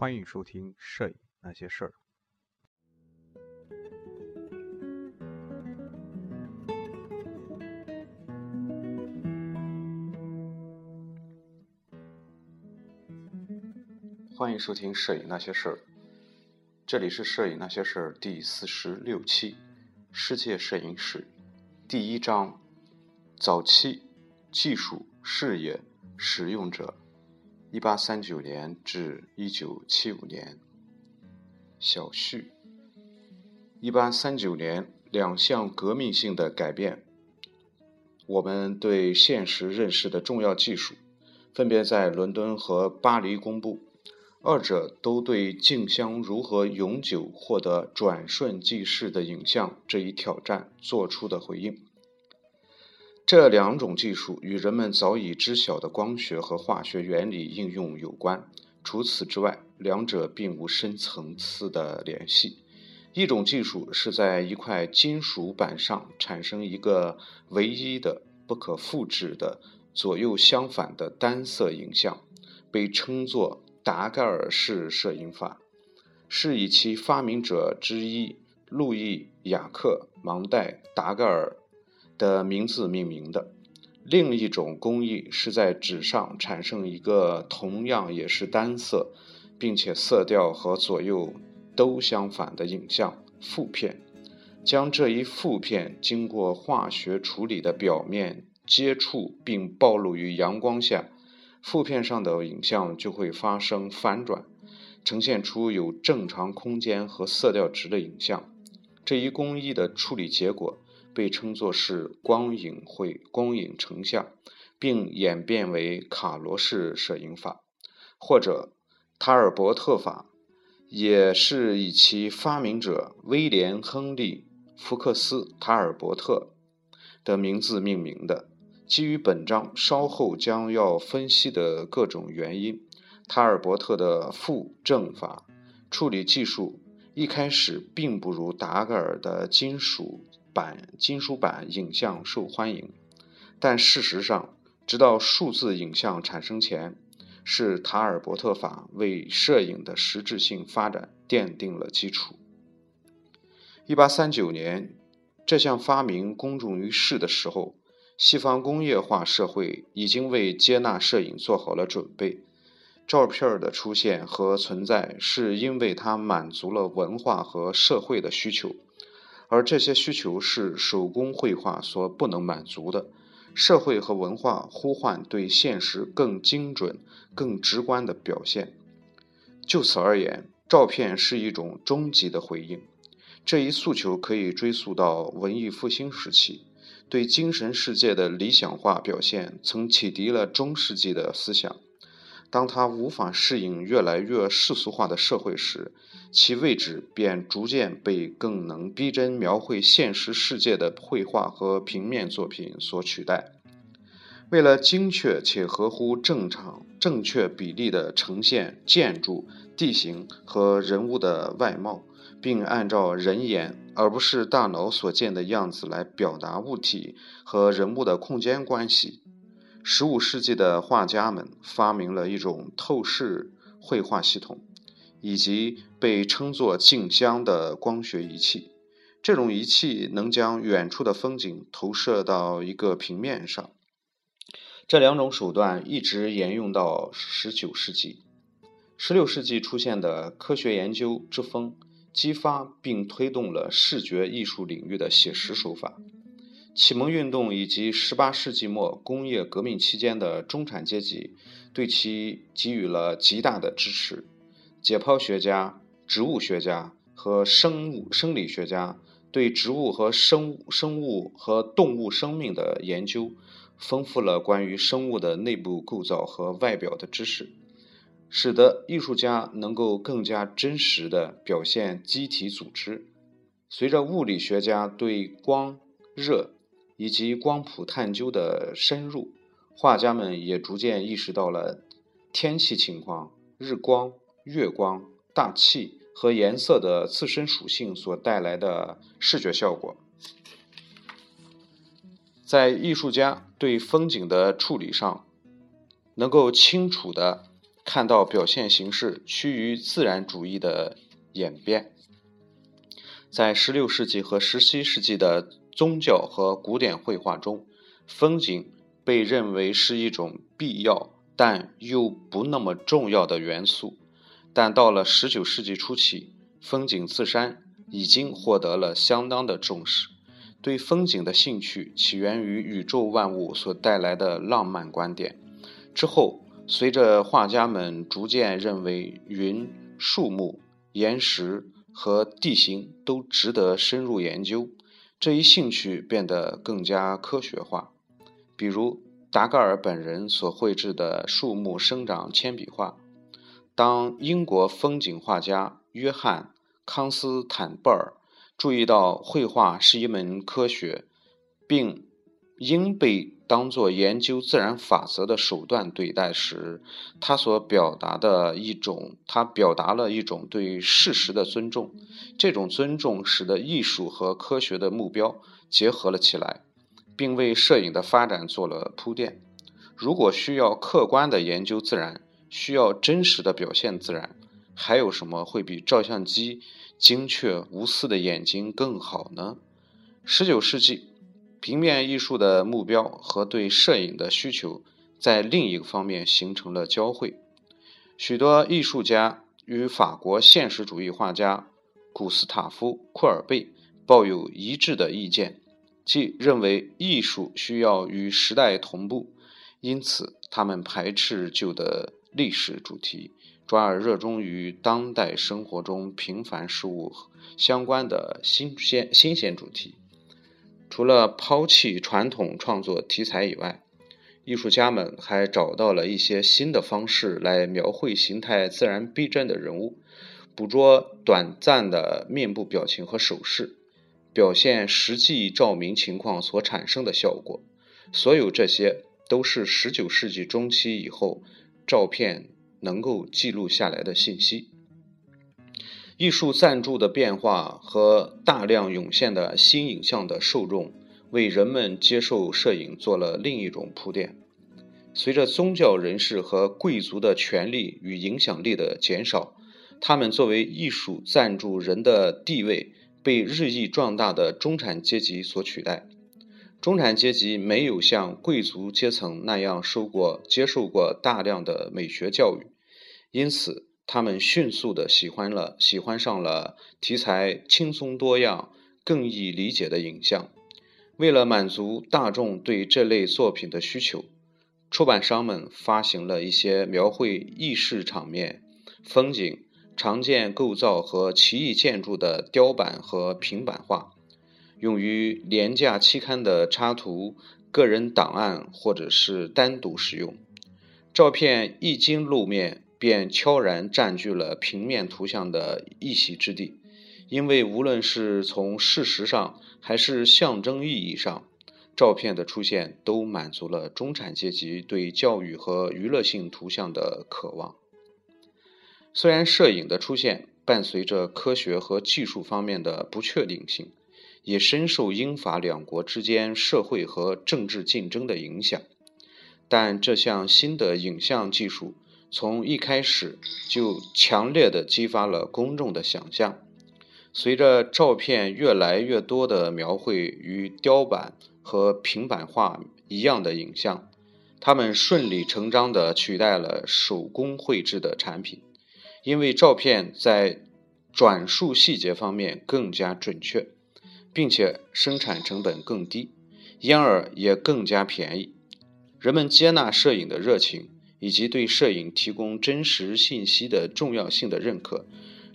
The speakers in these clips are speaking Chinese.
欢迎收听《摄影那些事儿》。欢迎收听《摄影那些事儿》，这里是《摄影那些事儿》第四十六期，世界摄影史第一章：早期技术、视野、使用者。一八三九年至一九七五年。小序：一八三九年，两项革命性的改变，我们对现实认识的重要技术，分别在伦敦和巴黎公布。二者都对镜像如何永久获得转瞬即逝的影像这一挑战做出的回应。这两种技术与人们早已知晓的光学和化学原理应用有关。除此之外，两者并无深层次的联系。一种技术是在一块金属板上产生一个唯一的、不可复制的左右相反的单色影像，被称作达盖尔式摄影法，是以其发明者之一路易·雅克·芒代·达盖尔。的名字命名的。另一种工艺是在纸上产生一个同样也是单色，并且色调和左右都相反的影像负片，将这一负片经过化学处理的表面接触并暴露于阳光下，负片上的影像就会发生反转，呈现出有正常空间和色调值的影像。这一工艺的处理结果。被称作是光影会光影成像，并演变为卡罗式摄影法，或者塔尔伯特法，也是以其发明者威廉·亨利·福克斯·塔尔伯特的名字命名的。基于本章稍后将要分析的各种原因，塔尔伯特的负正法处理技术一开始并不如达盖尔的金属。板金属板影像受欢迎，但事实上，直到数字影像产生前，是塔尔伯特法为摄影的实质性发展奠定了基础。一八三九年，这项发明公众于世的时候，西方工业化社会已经为接纳摄影做好了准备。照片的出现和存在，是因为它满足了文化和社会的需求。而这些需求是手工绘画所不能满足的。社会和文化呼唤对现实更精准、更直观的表现。就此而言，照片是一种终极的回应。这一诉求可以追溯到文艺复兴时期，对精神世界的理想化表现曾启迪了中世纪的思想。当他无法适应越来越世俗化的社会时，其位置便逐渐被更能逼真描绘现实世界的绘画和平面作品所取代。为了精确且合乎正常、正确比例地呈现建筑、地形和人物的外貌，并按照人眼而不是大脑所见的样子来表达物体和人物的空间关系。十五世纪的画家们发明了一种透视绘画系统，以及被称作镜箱的光学仪器。这种仪器能将远处的风景投射到一个平面上。这两种手段一直沿用到十九世纪。十六世纪出现的科学研究之风，激发并推动了视觉艺术领域的写实手法。启蒙运动以及18世纪末工业革命期间的中产阶级对其给予了极大的支持。解剖学家、植物学家和生物生理学家对植物和生物、生物和动物生命的研究，丰富了关于生物的内部构造和外表的知识，使得艺术家能够更加真实地表现机体组织。随着物理学家对光、热，以及光谱探究的深入，画家们也逐渐意识到了天气情况、日光、月光、大气和颜色的自身属性所带来的视觉效果。在艺术家对风景的处理上，能够清楚地看到表现形式趋于自然主义的演变。在16世纪和17世纪的宗教和古典绘画中，风景被认为是一种必要但又不那么重要的元素。但到了19世纪初期，风景自山已经获得了相当的重视。对风景的兴趣起源于宇宙万物所带来的浪漫观点。之后，随着画家们逐渐认为云、树木、岩石，和地形都值得深入研究，这一兴趣变得更加科学化。比如达盖尔本人所绘制的树木生长铅笔画。当英国风景画家约翰·康斯坦布尔注意到绘画是一门科学，并应被当作研究自然法则的手段对待时，他所表达的一种，他表达了一种对事实的尊重。这种尊重使得艺术和科学的目标结合了起来，并为摄影的发展做了铺垫。如果需要客观的研究自然，需要真实的表现自然，还有什么会比照相机精确无私的眼睛更好呢？十九世纪。平面艺术的目标和对摄影的需求在另一个方面形成了交汇。许多艺术家与法国现实主义画家古斯塔夫·库尔贝抱有一致的意见，即认为艺术需要与时代同步，因此他们排斥旧的历史主题，转而热衷于当代生活中平凡事物相关的新鲜新鲜主题。除了抛弃传统创作题材以外，艺术家们还找到了一些新的方式来描绘形态自然逼真的人物，捕捉短暂的面部表情和手势，表现实际照明情况所产生的效果。所有这些都是19世纪中期以后照片能够记录下来的信息。艺术赞助的变化和大量涌现的新影像的受众，为人们接受摄影做了另一种铺垫。随着宗教人士和贵族的权力与影响力的减少，他们作为艺术赞助人的地位被日益壮大的中产阶级所取代。中产阶级没有像贵族阶层那样受过、接受过大量的美学教育，因此。他们迅速的喜欢了，喜欢上了题材轻松多样、更易理解的影像。为了满足大众对这类作品的需求，出版商们发行了一些描绘意式场面、风景、常见构造和奇异建筑的雕版和平板画，用于廉价期刊的插图、个人档案或者是单独使用。照片一经露面。便悄然占据了平面图像的一席之地，因为无论是从事实上还是象征意义上，照片的出现都满足了中产阶级对教育和娱乐性图像的渴望。虽然摄影的出现伴随着科学和技术方面的不确定性，也深受英法两国之间社会和政治竞争的影响，但这项新的影像技术。从一开始就强烈的激发了公众的想象。随着照片越来越多的描绘与雕版和平板画一样的影像，它们顺理成章地取代了手工绘制的产品，因为照片在转述细节方面更加准确，并且生产成本更低，因而也更加便宜。人们接纳摄影的热情。以及对摄影提供真实信息的重要性的认可，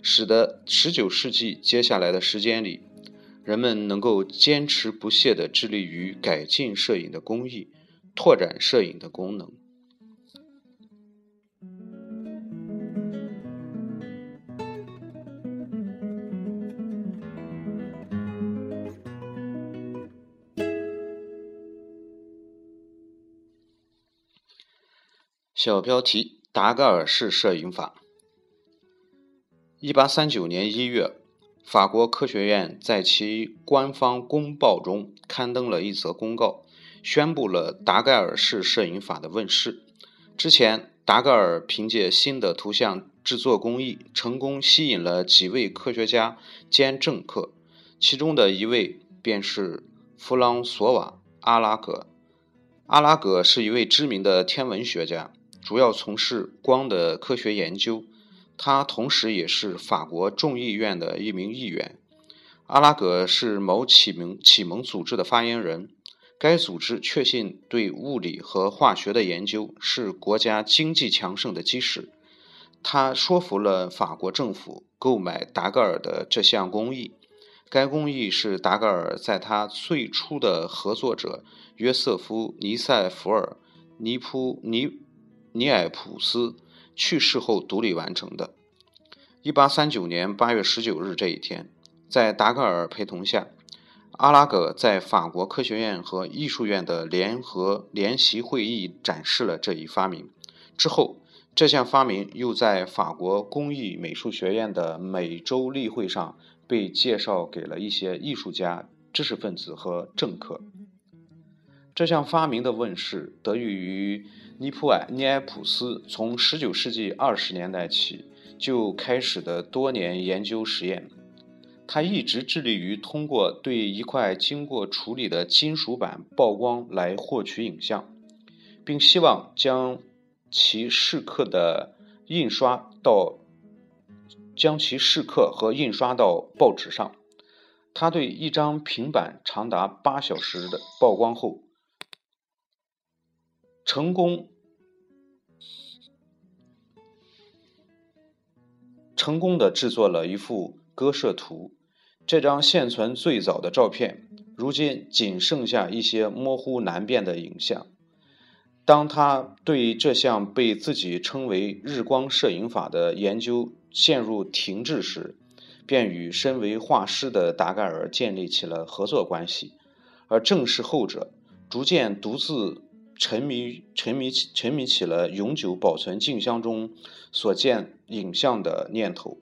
使得19世纪接下来的时间里，人们能够坚持不懈地致力于改进摄影的工艺，拓展摄影的功能。小标题：达盖尔式摄影法。一八三九年一月，法国科学院在其官方公报中刊登了一则公告，宣布了达盖尔式摄影法的问世。之前，达盖尔凭借新的图像制作工艺，成功吸引了几位科学家兼政客，其中的一位便是弗朗索瓦·阿拉格。阿拉格是一位知名的天文学家，主要从事光的科学研究。他同时也是法国众议院的一名议员。阿拉格是某启蒙启蒙组织的发言人。该组织确信，对物理和化学的研究是国家经济强盛的基石。他说服了法国政府购买达盖尔的这项工艺。该工艺是达盖尔在他最初的合作者约瑟夫·尼塞弗尔·尼普尼尼埃普斯去世后独立完成的。一八三九年八月十九日这一天，在达盖尔陪同下。阿拉格在法国科学院和艺术院的联合联席会议展示了这一发明。之后，这项发明又在法国工艺美术学院的每周例会上被介绍给了一些艺术家、知识分子和政客。这项发明的问世得益于尼普尔尼埃普斯从19世纪20年代起就开始的多年研究实验。他一直致力于通过对一块经过处理的金属板曝光来获取影像，并希望将其蚀刻的印刷到将其蚀刻和印刷到报纸上。他对一张平板长达八小时的曝光后，成功成功的制作了一幅。割舍图，这张现存最早的照片，如今仅剩下一些模糊难辨的影像。当他对这项被自己称为“日光摄影法”的研究陷入停滞时，便与身为画师的达盖尔建立起了合作关系，而正是后者逐渐独自沉迷沉迷沉迷起了永久保存镜像中所见影像的念头。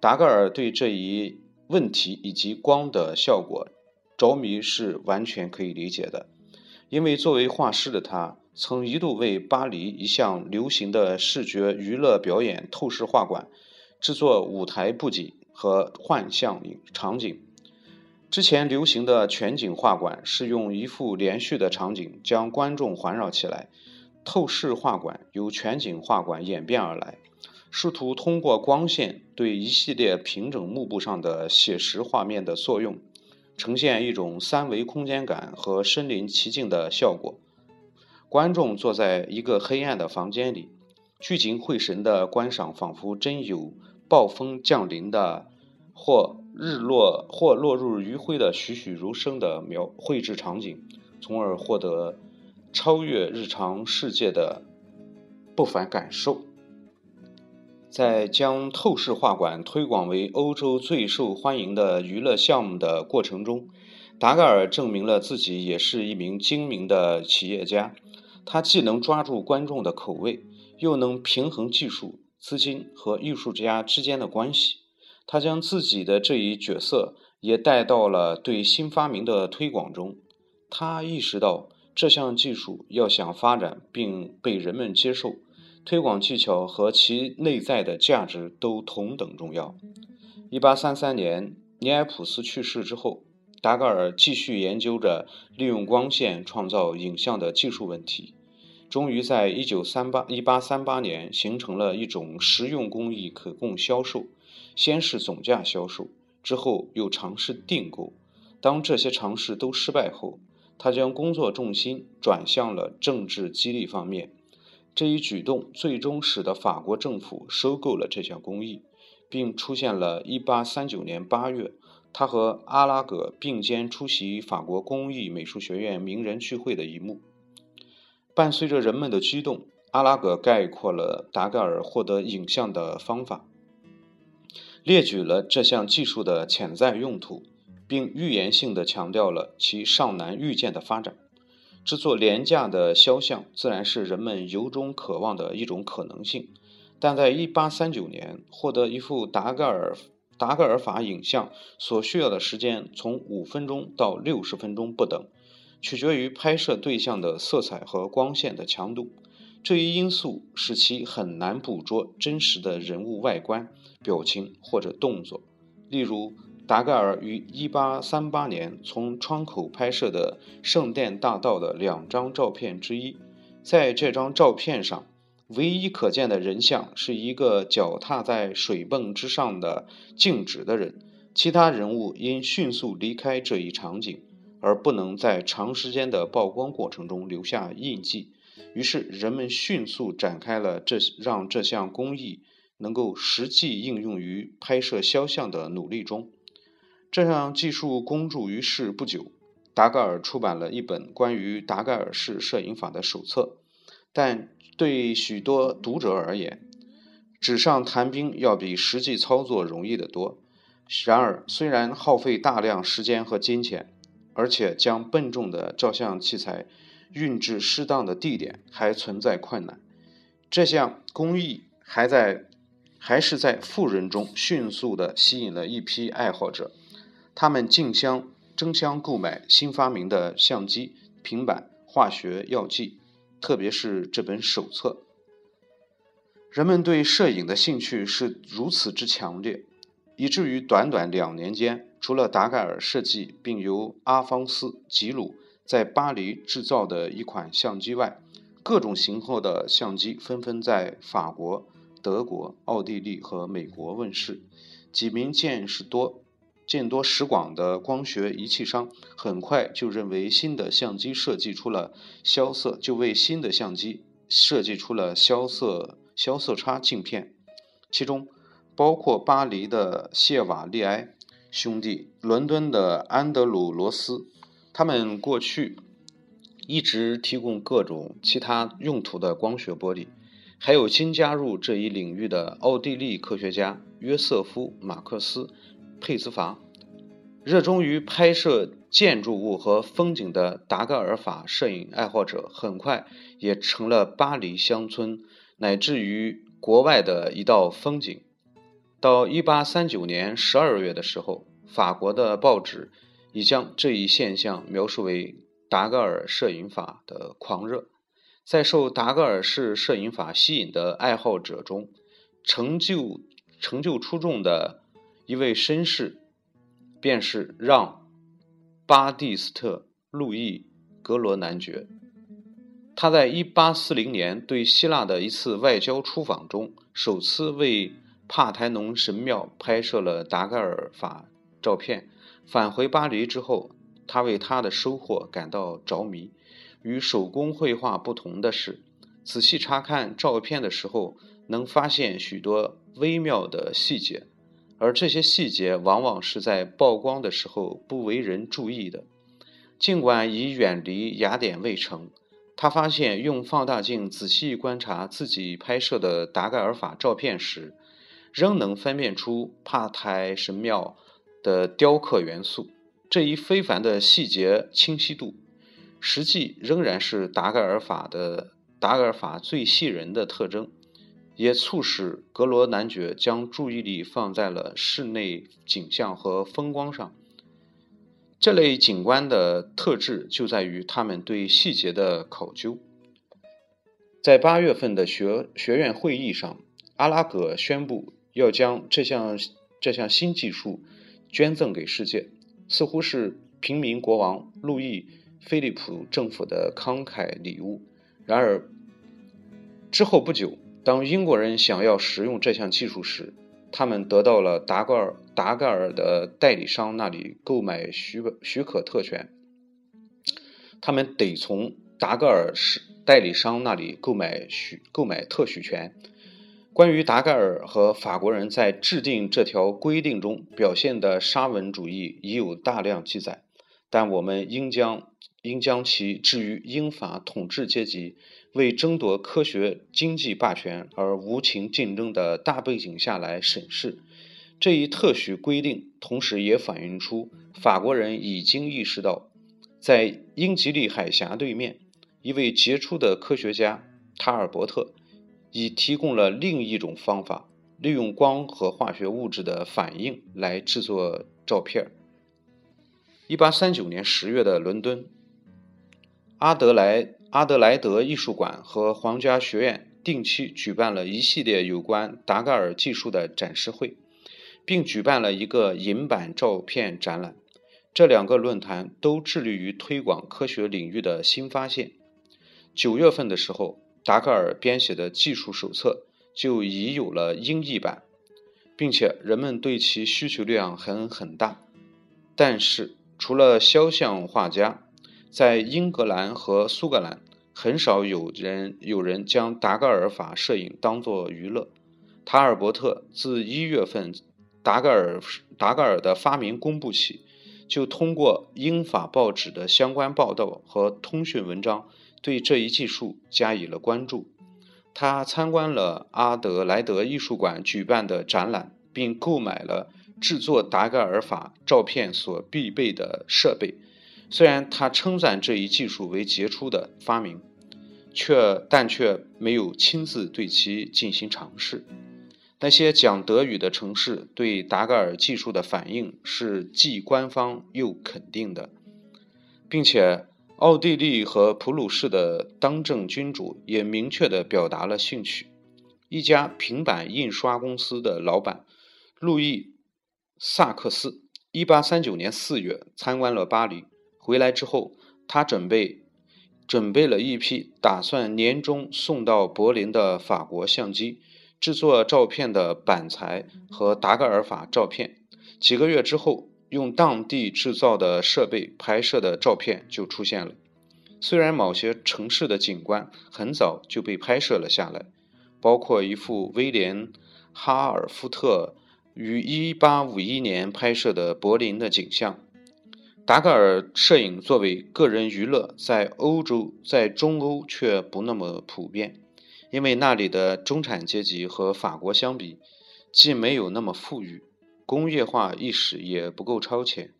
达盖尔对这一问题以及光的效果着迷是完全可以理解的，因为作为画师的他，曾一度为巴黎一项流行的视觉娱乐表演透视画馆制作舞台布景和幻象场景。之前流行的全景画馆是用一幅连续的场景将观众环绕起来，透视画馆由全景画馆演变而来。试图通过光线对一系列平整幕布上的写实画面的作用，呈现一种三维空间感和身临其境的效果。观众坐在一个黑暗的房间里，聚精会神地观赏，仿佛真有暴风降临的，或日落或落入余晖的栩栩如生的描绘制场景，从而获得超越日常世界的不凡感受。在将透视画馆推广为欧洲最受欢迎的娱乐项目的过程中，达盖尔证明了自己也是一名精明的企业家。他既能抓住观众的口味，又能平衡技术、资金和艺术家之间的关系。他将自己的这一角色也带到了对新发明的推广中。他意识到，这项技术要想发展并被人们接受。推广技巧和其内在的价值都同等重要。一八三三年，尼埃普斯去世之后，达盖尔继续研究着利用光线创造影像的技术问题，终于在一九三八一八三八年形成了一种实用工艺可供销售。先是总价销售，之后又尝试订购。当这些尝试都失败后，他将工作重心转向了政治激励方面。这一举动最终使得法国政府收购了这项工艺，并出现了1839年8月，他和阿拉格并肩出席法国工艺美术学院名人聚会的一幕。伴随着人们的激动，阿拉格概括了达盖尔获得影像的方法，列举了这项技术的潜在用途，并预言性的强调了其尚难预见的发展。制作廉价的肖像，自然是人们由衷渴望的一种可能性。但在1839年获得一幅达盖尔达盖尔法影像所需要的时间，从五分钟到六十分钟不等，取决于拍摄对象的色彩和光线的强度。这一因素使其很难捕捉真实的人物外观、表情或者动作。例如，达盖尔于1838年从窗口拍摄的圣殿大道的两张照片之一，在这张照片上，唯一可见的人像是一个脚踏在水泵之上的静止的人，其他人物因迅速离开这一场景而不能在长时间的曝光过程中留下印记。于是，人们迅速展开了这让这项工艺能够实际应用于拍摄肖像的努力中。这项技术公诸于世不久，达盖尔出版了一本关于达盖尔式摄影法的手册。但对许多读者而言，纸上谈兵要比实际操作容易得多。然而，虽然耗费大量时间和金钱，而且将笨重的照相器材运至适当的地点还存在困难，这项工艺还在还是在富人中迅速地吸引了一批爱好者。他们竞相争相购买新发明的相机、平板、化学药剂，特别是这本手册。人们对摄影的兴趣是如此之强烈，以至于短短两年间，除了达盖尔设计并由阿方斯·吉鲁在巴黎制造的一款相机外，各种型号的相机纷纷在法国、德国、奥地利和美国问世。几名见识多。见多识广的光学仪器商很快就认为新的相机设计出了消色，就为新的相机设计出了消色消色差镜片，其中包括巴黎的谢瓦利埃兄弟、伦敦的安德鲁罗斯，他们过去一直提供各种其他用途的光学玻璃，还有新加入这一领域的奥地利科学家约瑟夫马克思。佩兹法，热衷于拍摄建筑物和风景的达盖尔法摄影爱好者，很快也成了巴黎乡村乃至于国外的一道风景。到1839年12月的时候，法国的报纸已将这一现象描述为达盖尔摄影法的狂热。在受达盖尔式摄影法吸引的爱好者中，成就成就出众的。一位绅士，便是让·巴蒂斯特·路易·格罗男爵。他在1840年对希腊的一次外交出访中，首次为帕台农神庙拍摄了达盖尔法照片。返回巴黎之后，他为他的收获感到着迷。与手工绘画不同的是，仔细查看照片的时候，能发现许多微妙的细节。而这些细节往往是在曝光的时候不为人注意的。尽管已远离雅典卫城，他发现用放大镜仔细观察自己拍摄的达盖尔法照片时，仍能分辨出帕台神庙的雕刻元素。这一非凡的细节清晰度，实际仍然是达盖尔法的达盖尔法最吸引人的特征。也促使格罗男爵将注意力放在了室内景象和风光上。这类景观的特质就在于他们对细节的考究。在八月份的学学院会议上，阿拉格宣布要将这项这项新技术捐赠给世界，似乎是平民国王路易·菲利普政府的慷慨礼物。然而，之后不久。当英国人想要使用这项技术时，他们得到了达盖尔达盖尔的代理商那里购买许许可特权。他们得从达盖尔是代理商那里购买许购买特许权。关于达盖尔和法国人在制定这条规定中表现的沙文主义已有大量记载，但我们应将应将其置于英法统治阶级。为争夺科学经济霸权而无情竞争的大背景下来审视这一特许规定，同时也反映出法国人已经意识到，在英吉利海峡对面，一位杰出的科学家塔尔伯特已提供了另一种方法，利用光和化学物质的反应来制作照片。一八三九年十月的伦敦，阿德莱。阿德莱德艺术馆和皇家学院定期举办了一系列有关达盖尔技术的展示会，并举办了一个银版照片展览。这两个论坛都致力于推广科学领域的新发现。九月份的时候，达盖尔编写的技术手册就已有了英译版，并且人们对其需求量很很大。但是，除了肖像画家，在英格兰和苏格兰，很少有人有人将达盖尔法摄影当作娱乐。塔尔伯特自一月份达盖尔达盖尔的发明公布起。就通过英法报纸的相关报道和通讯文章，对这一技术加以了关注。他参观了阿德莱德艺术馆举办的展览，并购买了制作达盖尔法照片所必备的设备。虽然他称赞这一技术为杰出的发明，却但却没有亲自对其进行尝试。那些讲德语的城市对达盖尔技术的反应是既官方又肯定的，并且奥地利和普鲁士的当政君主也明确地表达了兴趣。一家平板印刷公司的老板路易·萨克斯，1839年4月参观了巴黎，回来之后，他准备准备了一批打算年终送到柏林的法国相机。制作照片的板材和达盖尔法照片，几个月之后，用当地制造的设备拍摄的照片就出现了。虽然某些城市的景观很早就被拍摄了下来，包括一幅威廉·哈尔夫特于1851年拍摄的柏林的景象。达盖尔摄影作为个人娱乐，在欧洲，在中欧却不那么普遍。因为那里的中产阶级和法国相比，既没有那么富裕，工业化意识也不够超前。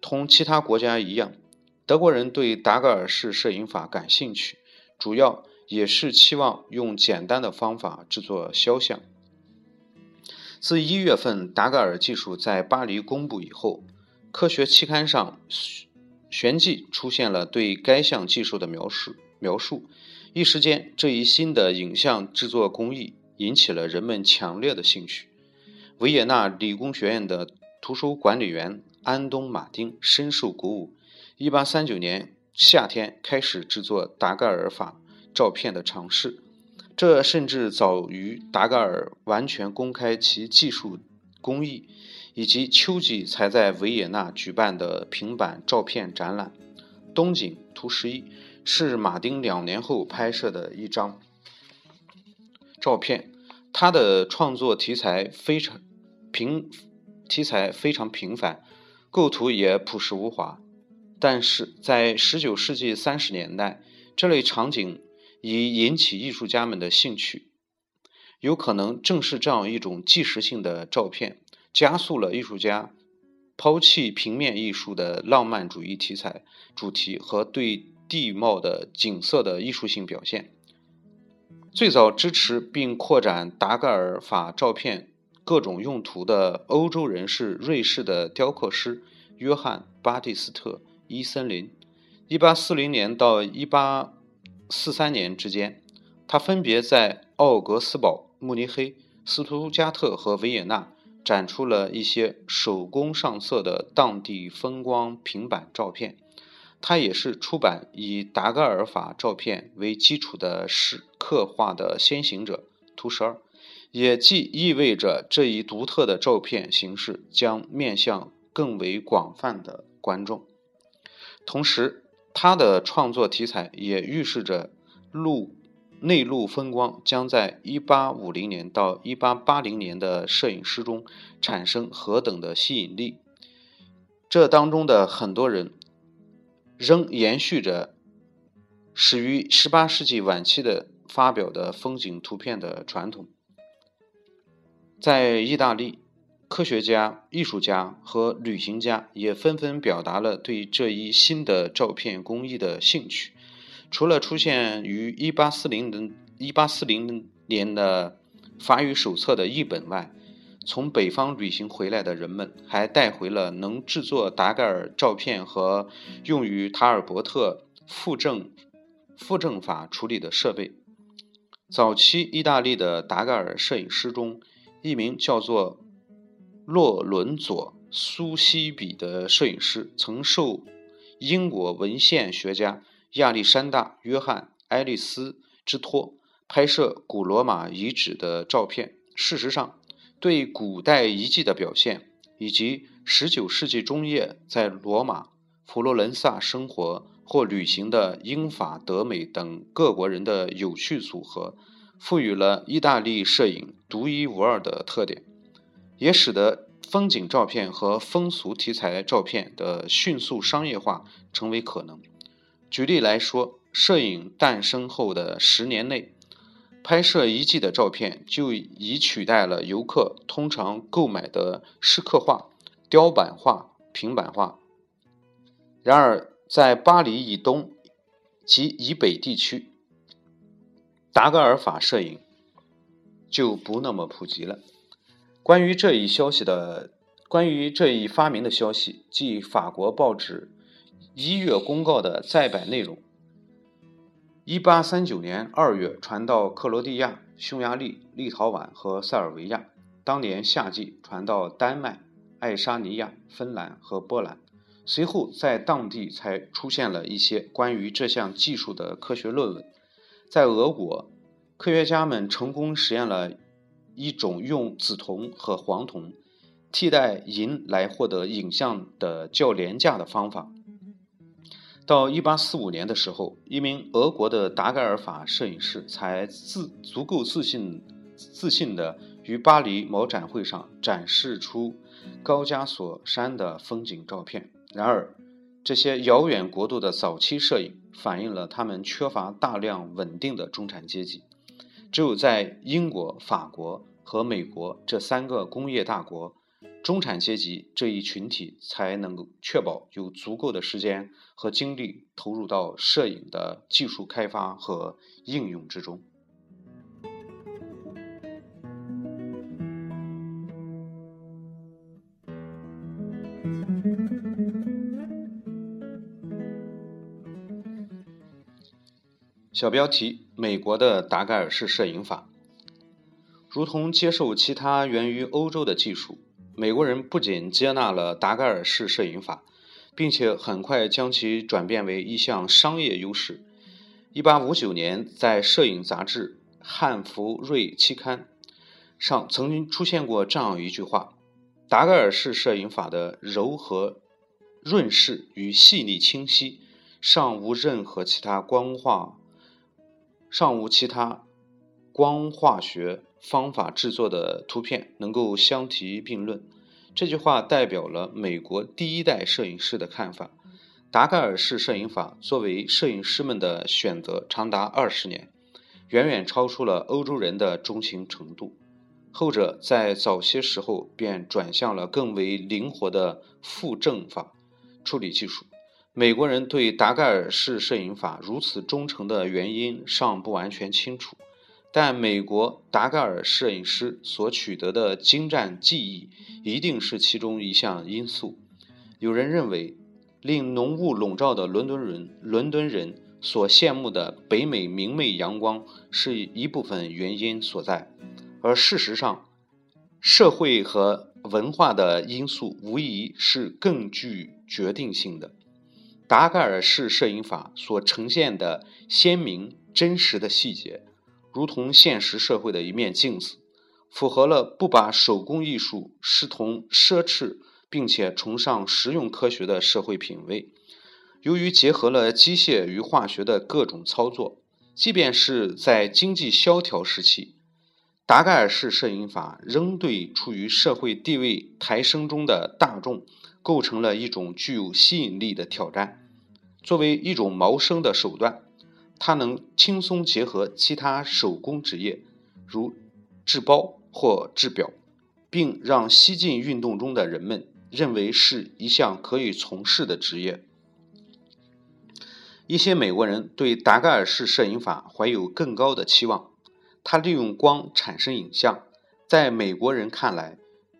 同其他国家一样，德国人对达盖尔式摄影法感兴趣，主要也是期望用简单的方法制作肖像。自一月份达盖尔技术在巴黎公布以后，科学期刊上旋即出现了对该项技术的描述描述。一时间，这一新的影像制作工艺引起了人们强烈的兴趣。维也纳理工学院的图书管理员安东·马丁深受鼓舞。1839年夏天开始制作达盖尔法照片的尝试，这甚至早于达盖尔完全公开其技术工艺，以及秋季才在维也纳举办的平板照片展览。东景图十一。是马丁两年后拍摄的一张照片。他的创作题材非常平，题材非常平凡，构图也朴实无华。但是在19世纪30年代，这类场景已引起艺术家们的兴趣。有可能正是这样一种纪实性的照片，加速了艺术家抛弃平面艺术的浪漫主义题材主题和对。地貌的景色的艺术性表现。最早支持并扩展达盖尔法照片各种用途的欧洲人是瑞士的雕刻师约翰·巴蒂斯特·伊森林。1840年到1843年之间，他分别在奥格斯堡、慕尼黑、斯图加特和维也纳展出了一些手工上色的当地风光平板照片。他也是出版以达盖尔法照片为基础的诗刻画的先行者。图十二，也即意味着这一独特的照片形式将面向更为广泛的观众。同时，他的创作题材也预示着陆内陆风光将在1850年到1880年的摄影师中产生何等的吸引力。这当中的很多人。仍延续着始于18世纪晚期的发表的风景图片的传统。在意大利，科学家、艺术家和旅行家也纷纷表达了对这一新的照片工艺的兴趣。除了出现于1840 1840年的法语手册的译本外，从北方旅行回来的人们还带回了能制作达盖尔照片和用于塔尔伯特复正复正法处理的设备。早期意大利的达盖尔摄影师中，一名叫做洛伦佐·苏西比的摄影师，曾受英国文献学家亚历山大·约翰·爱丽丝之托，拍摄古罗马遗址的照片。事实上，对古代遗迹的表现，以及19世纪中叶在罗马、佛罗伦萨生活或旅行的英法德美等各国人的有趣组合，赋予了意大利摄影独一无二的特点，也使得风景照片和风俗题材照片的迅速商业化成为可能。举例来说，摄影诞生后的十年内。拍摄遗迹的照片就已取代了游客通常购买的石刻画、雕版画、平板画。然而，在巴黎以东及以北地区，达格尔法摄影就不那么普及了。关于这一消息的，关于这一发明的消息，即法国报纸一月公告的再版内容。一八三九年二月传到克罗地亚、匈牙利、立陶宛和塞尔维亚。当年夏季传到丹麦、爱沙尼亚、芬兰和波兰。随后在当地才出现了一些关于这项技术的科学论文。在俄国，科学家们成功实验了一种用紫铜和黄铜替代银来获得影像的较廉价的方法。到一八四五年的时候，一名俄国的达盖尔法摄影师才自足够自信、自信地于巴黎某展会上展示出高加索山的风景照片。然而，这些遥远国度的早期摄影反映了他们缺乏大量稳定的中产阶级。只有在英国、法国和美国这三个工业大国。中产阶级这一群体才能够确保有足够的时间和精力投入到摄影的技术开发和应用之中。小标题：美国的达盖尔式摄影法，如同接受其他源于欧洲的技术。美国人不仅接纳了达盖尔式摄影法，并且很快将其转变为一项商业优势。1859年，在摄影杂志《汉弗瑞》期刊上曾经出现过这样一句话：“达盖尔式摄影法的柔和、润饰与细腻清晰，尚无任何其他光化，尚无其他光化学。”方法制作的图片能够相提并论。这句话代表了美国第一代摄影师的看法。达盖尔式摄影法作为摄影师们的选择长达二十年，远远超出了欧洲人的钟情程度。后者在早些时候便转向了更为灵活的负正法处理技术。美国人对达盖尔式摄影法如此忠诚的原因尚不完全清楚。但美国达盖尔摄影师所取得的精湛技艺，一定是其中一项因素。有人认为，令浓雾笼罩的伦敦人，伦敦人所羡慕的北美明媚阳光，是一部分原因所在。而事实上，社会和文化的因素无疑是更具决定性的。达盖尔式摄影法所呈现的鲜明真实的细节。如同现实社会的一面镜子，符合了不把手工艺术视同奢侈，并且崇尚实用科学的社会品味。由于结合了机械与化学的各种操作，即便是在经济萧条时期，达盖尔式摄影法仍对处于社会地位抬升中的大众构成了一种具有吸引力的挑战。作为一种谋生的手段。它能轻松结合其他手工职业，如制包或制表，并让西进运动中的人们认为是一项可以从事的职业。一些美国人对达盖尔式摄影法怀有更高的期望。它利用光产生影像，在美国人看来，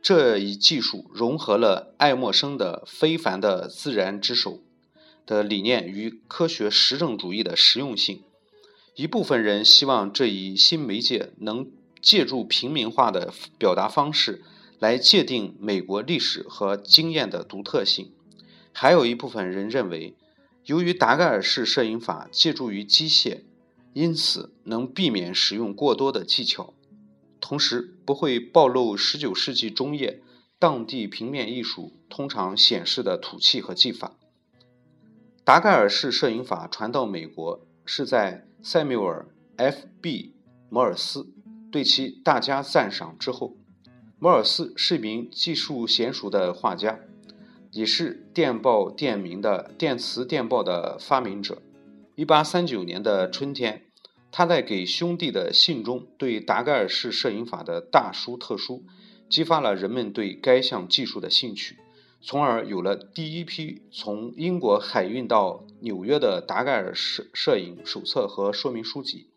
这一技术融合了爱默生的非凡的自然之手。的理念与科学实证主义的实用性，一部分人希望这一新媒介能借助平民化的表达方式来界定美国历史和经验的独特性；还有一部分人认为，由于达盖尔式摄影法借助于机械，因此能避免使用过多的技巧，同时不会暴露19世纪中叶当地平面艺术通常显示的土气和技法。达盖尔式摄影法传到美国是在。塞缪尔 ·F·B· 摩尔斯对其大加赞赏之后，摩尔斯是一名技术娴熟的画家，也是电报电名的电磁电报的发明者。1839年的春天，他在给兄弟的信中对达盖尔式摄影法的大书特书，激发了人们对该项技术的兴趣。从而有了第一批从英国海运到纽约的达盖尔摄摄影手册和说明书籍。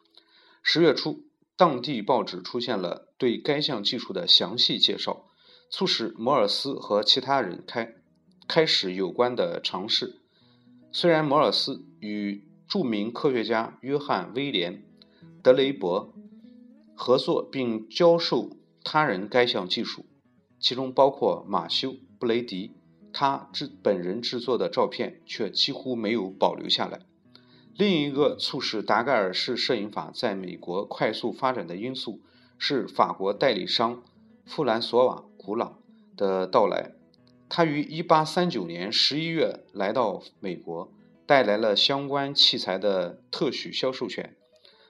十月初，当地报纸出现了对该项技术的详细介绍，促使摩尔斯和其他人开开始有关的尝试。虽然摩尔斯与著名科学家约翰·威廉·德雷伯合作并教授他人该项技术，其中包括马修·布雷迪。他制本人制作的照片却几乎没有保留下来。另一个促使达盖尔式摄影法在美国快速发展的因素是法国代理商弗兰索瓦·古朗的到来。他于1839年11月来到美国，带来了相关器材的特许销售权。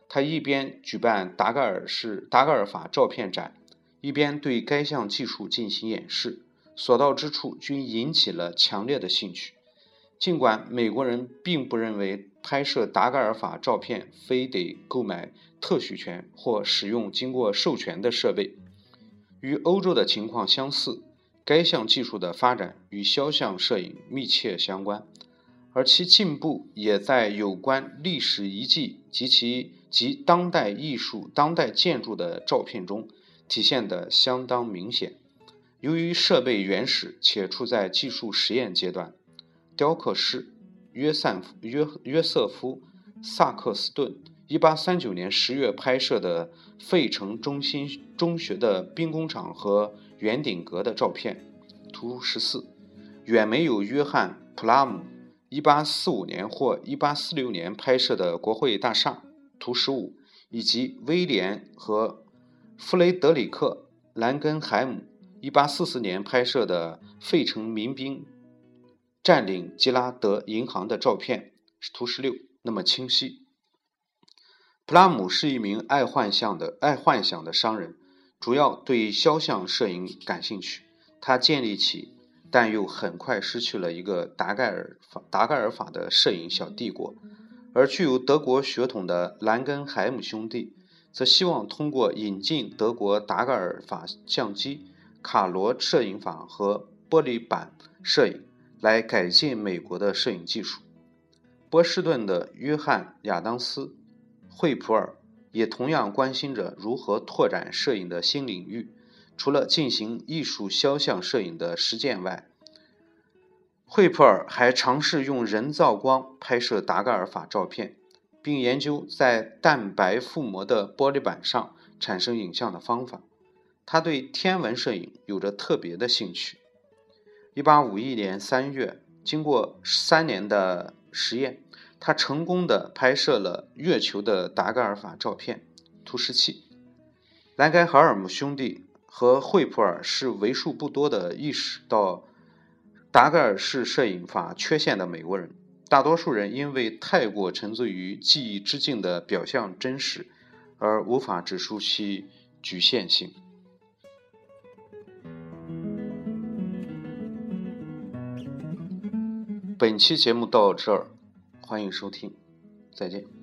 他一边举办达盖尔式达盖尔法照片展，一边对该项技术进行演示。所到之处均引起了强烈的兴趣。尽管美国人并不认为拍摄达盖尔法照片非得购买特许权或使用经过授权的设备，与欧洲的情况相似，该项技术的发展与肖像摄影密切相关，而其进步也在有关历史遗迹及其及当代艺术、当代建筑的照片中体现得相当明显。由于设备原始且处在技术实验阶段，雕刻师约瑟夫约约瑟夫萨克斯顿1839年10月拍摄的费城中心中学的兵工厂和圆顶阁的照片（图 14），远没有约翰普拉姆1845年或1846年拍摄的国会大厦（图 15），以及威廉和弗雷德里克兰根海姆。一八四四年拍摄的费城民兵占领吉拉德银行的照片，图十六，那么清晰。普拉姆是一名爱幻想的爱幻想的商人，主要对肖像摄影感兴趣。他建立起，但又很快失去了一个达盖尔达盖尔法的摄影小帝国。而具有德国血统的兰根海姆兄弟，则希望通过引进德国达盖尔法相机。卡罗摄影法和玻璃板摄影来改进美国的摄影技术。波士顿的约翰·亚当斯·惠普尔也同样关心着如何拓展摄影的新领域。除了进行艺术肖像摄影的实践外，惠普尔还尝试用人造光拍摄达盖尔法照片，并研究在蛋白覆膜的玻璃板上产生影像的方法。他对天文摄影有着特别的兴趣。1851年3月，经过三年的实验，他成功的拍摄了月球的达盖尔法照片。图17。兰盖海尔姆兄弟和惠普尔是为数不多的意识到达盖尔是摄影法缺陷的美国人。大多数人因为太过沉醉于记忆之境的表象真实，而无法指出其局限性。本期节目到这儿，欢迎收听，再见。